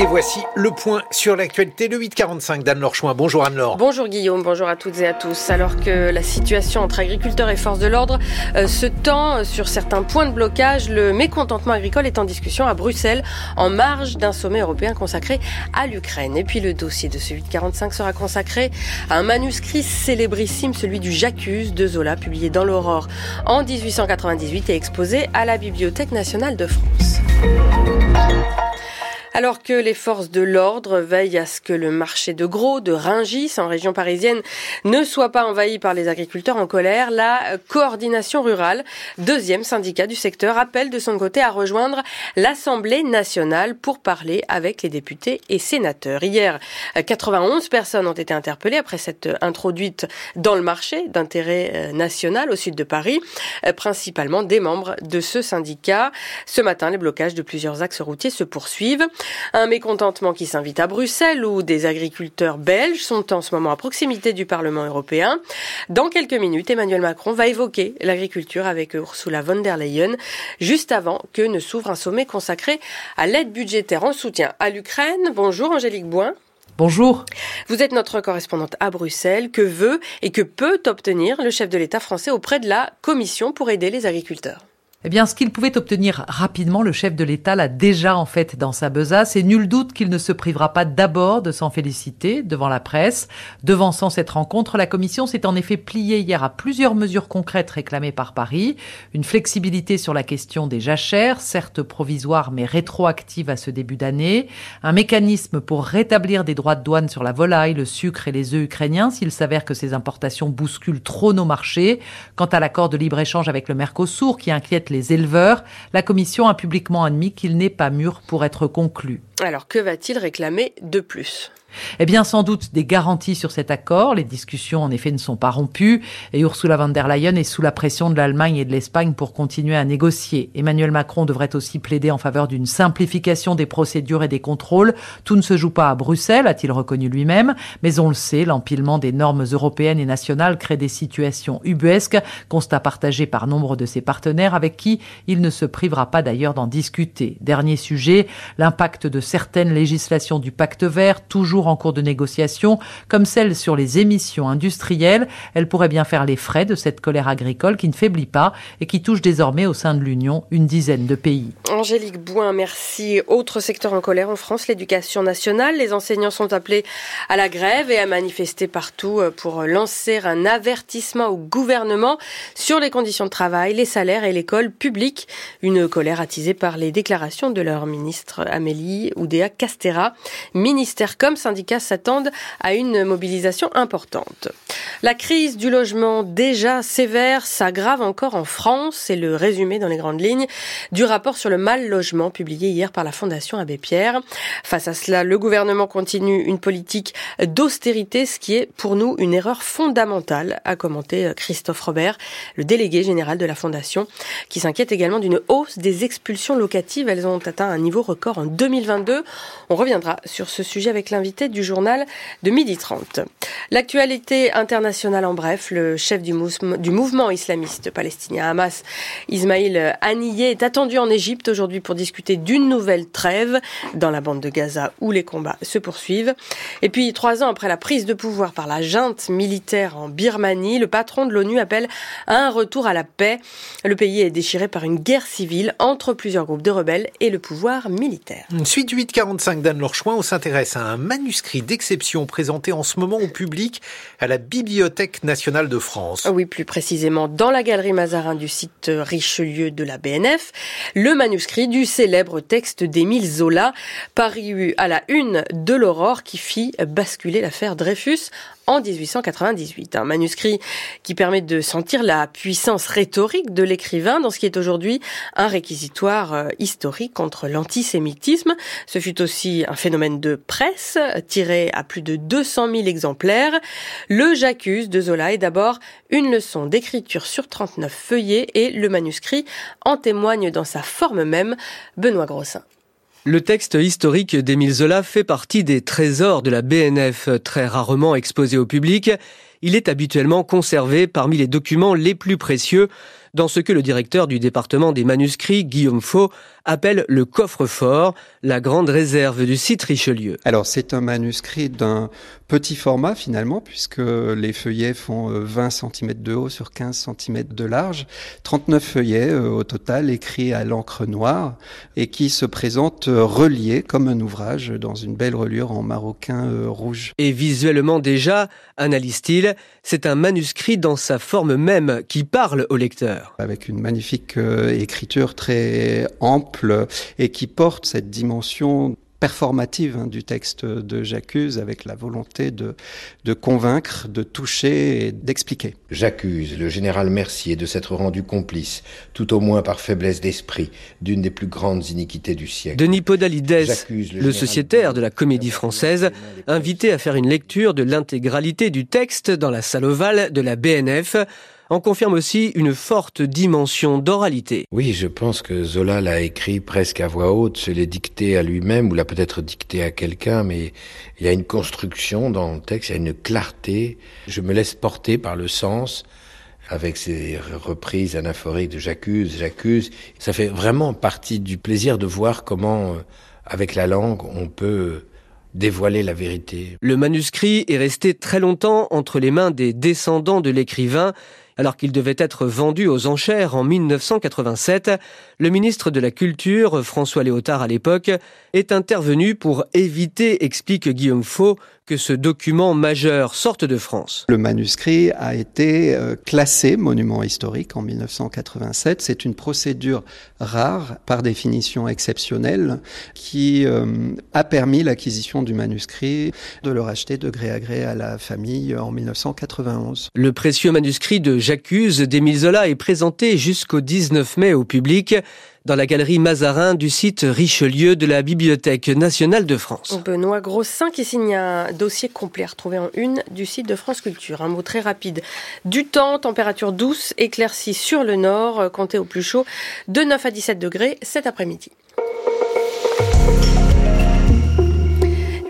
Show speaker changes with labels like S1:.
S1: Et voici le point sur l'actualité, le 845 d'Anne-Laure Chouin. Bonjour Anne-Laure.
S2: Bonjour Guillaume, bonjour à toutes et à tous. Alors que la situation entre agriculteurs et forces de l'ordre euh, se tend sur certains points de blocage, le mécontentement agricole est en discussion à Bruxelles en marge d'un sommet européen consacré à l'Ukraine. Et puis le dossier de ce 845 sera consacré à un manuscrit célébrissime, celui du J'accuse de Zola, publié dans l'Aurore en 1898 et exposé à la Bibliothèque nationale de France. Alors que les forces de l'ordre veillent à ce que le marché de gros de Ringis en région parisienne ne soit pas envahi par les agriculteurs en colère, la coordination rurale, deuxième syndicat du secteur, appelle de son côté à rejoindre l'Assemblée nationale pour parler avec les députés et sénateurs. Hier, 91 personnes ont été interpellées après cette introduite dans le marché d'intérêt euh, national au sud de Paris, euh, principalement des membres de ce syndicat. Ce matin, les blocages de plusieurs axes routiers se poursuivent. Un mécontentement qui s'invite à Bruxelles où des agriculteurs belges sont en ce moment à proximité du Parlement européen. Dans quelques minutes, Emmanuel Macron va évoquer l'agriculture avec Ursula von der Leyen juste avant que ne s'ouvre un sommet consacré à l'aide budgétaire en soutien à l'Ukraine. Bonjour Angélique Boin.
S3: Bonjour.
S2: Vous êtes notre correspondante à Bruxelles. Que veut et que peut obtenir le chef de l'État français auprès de la Commission pour aider les agriculteurs?
S3: Eh bien, ce qu'il pouvait obtenir rapidement, le chef de l'État l'a déjà en fait dans sa besace et nul doute qu'il ne se privera pas d'abord de s'en féliciter devant la presse. Devançant cette rencontre, la Commission s'est en effet pliée hier à plusieurs mesures concrètes réclamées par Paris. Une flexibilité sur la question des jachères, certes provisoire mais rétroactive à ce début d'année. Un mécanisme pour rétablir des droits de douane sur la volaille, le sucre et les œufs ukrainiens s'il s'avère que ces importations bousculent trop nos marchés. Quant à l'accord de libre-échange avec le Mercosur qui inquiète les éleveurs, la Commission a publiquement admis qu'il n'est pas mûr pour être conclu.
S2: Alors que va-t-il réclamer de plus?
S3: Eh bien, sans doute des garanties sur cet accord. Les discussions, en effet, ne sont pas rompues et Ursula von der Leyen est sous la pression de l'Allemagne et de l'Espagne pour continuer à négocier. Emmanuel Macron devrait aussi plaider en faveur d'une simplification des procédures et des contrôles. Tout ne se joue pas à Bruxelles, a-t-il reconnu lui-même, mais on le sait, l'empilement des normes européennes et nationales crée des situations ubuesques, constat partagé par nombre de ses partenaires avec qui il ne se privera pas d'ailleurs d'en discuter. Dernier sujet, l'impact de certaines législations du pacte vert, toujours en cours de négociation, comme celle sur les émissions industrielles. Elle pourrait bien faire les frais de cette colère agricole qui ne faiblit pas et qui touche désormais au sein de l'Union une dizaine de pays.
S2: Angélique Bouin, merci. Autre secteur en colère en France, l'éducation nationale. Les enseignants sont appelés à la grève et à manifester partout euh, pour lancer un avertissement au gouvernement sur les conditions de travail, les salaires et l'école publique. Une colère attisée par les déclarations de leur ministre Amélie Oudéa Castera. Ministère comme syndicats s'attendent à une mobilisation importante. La crise du logement déjà sévère s'aggrave encore en France. C'est le résumé dans les grandes lignes du rapport sur le mal logement publié hier par la Fondation Abbé Pierre. Face à cela, le gouvernement continue une politique d'austérité, ce qui est pour nous une erreur fondamentale, a commenté Christophe Robert, le délégué général de la Fondation, qui s'inquiète également d'une hausse des expulsions locatives. Elles ont atteint un niveau record en 2022. On reviendra sur ce sujet avec l'invité du journal de midi 30. L'actualité internationale en bref, le chef du, mouvement islamiste palestinien Hamas, Ismail Haniyeh, est attendu en Égypte aujourd'hui pour discuter d'une nouvelle trêve dans la bande de Gaza où les combats se poursuivent. Et puis, trois ans après la prise de pouvoir par la junte militaire en Birmanie, le patron de l'ONU appelle à un retour à la paix. Le pays est déchiré par une guerre civile entre plusieurs groupes de rebelles et le pouvoir militaire.
S1: Suite 845 d'Anne Lorchouin, on s'intéresse à un manuscrit d'exception présenté en ce moment au public à la Bibliothèque nationale de France.
S2: Oui, plus précisément dans la galerie Mazarin du site Richelieu de la BNF, le manuscrit du célèbre texte d'Émile Zola, paru à la une de l'Aurore qui fit basculer l'affaire Dreyfus en 1898. Un manuscrit qui permet de sentir la puissance rhétorique de l'écrivain dans ce qui est aujourd'hui un réquisitoire euh, historique contre l'antisémitisme. Ce fut aussi un phénomène de presse tiré à plus de 200 000 exemplaires. Le J'accuse de Zola est d'abord une leçon d'écriture sur 39 feuillets et le manuscrit en témoigne dans sa forme même. Benoît Grossin.
S4: Le texte historique d'Émile Zola fait partie des trésors de la BNF, très rarement exposé au public. Il est habituellement conservé parmi les documents les plus précieux dans ce que le directeur du département des manuscrits, Guillaume Faux, appelle le coffre-fort, la grande réserve du site Richelieu.
S5: Alors c'est un manuscrit d'un petit format finalement, puisque les feuillets font 20 euh, cm de haut sur 15 cm de large, 39 feuillets euh, au total écrits à l'encre noire et qui se présentent euh, reliés comme un ouvrage dans une belle reliure en maroquin rouge.
S4: Et visuellement déjà, analyse-t-il, c'est un manuscrit dans sa forme même qui parle au lecteur.
S5: Avec une magnifique écriture très ample et qui porte cette dimension performative hein, du texte de J'accuse avec la volonté de, de convaincre, de toucher et d'expliquer.
S6: J'accuse le général Mercier de s'être rendu complice, tout au moins par faiblesse d'esprit, d'une des plus grandes iniquités du siècle.
S4: Denis Podalides, le, le sociétaire de la comédie française, invité à faire une lecture de l'intégralité du texte dans la salle ovale de la BNF, en confirme aussi une forte dimension d'oralité.
S6: Oui, je pense que Zola l'a écrit presque à voix haute, se l'est dicté à lui-même ou l'a peut-être dicté à quelqu'un, mais il y a une construction dans le texte, il y a une clarté. Je me laisse porter par le sens avec ces reprises anaphoriques de j'accuse, j'accuse. Ça fait vraiment partie du plaisir de voir comment, euh, avec la langue, on peut dévoiler la vérité.
S4: Le manuscrit est resté très longtemps entre les mains des descendants de l'écrivain alors qu'il devait être vendu aux enchères en 1987, le ministre de la Culture, François Léotard à l'époque, est intervenu pour éviter, explique Guillaume Faux, que ce document majeur sorte de France.
S5: Le manuscrit a été euh, classé monument historique en 1987. C'est une procédure rare, par définition exceptionnelle, qui euh, a permis l'acquisition du manuscrit, de le racheter de gré à gré à la famille en 1991.
S4: Le précieux manuscrit de J'accuse d'Émile Zola est présenté jusqu'au 19 mai au public dans la galerie Mazarin du site Richelieu de la Bibliothèque nationale de France.
S2: Benoît Grossin qui signe un dossier complet retrouvé en une du site de France Culture. Un mot très rapide. Du temps, température douce, éclaircie sur le nord, comptez au plus chaud de 9 à 17 degrés cet après-midi.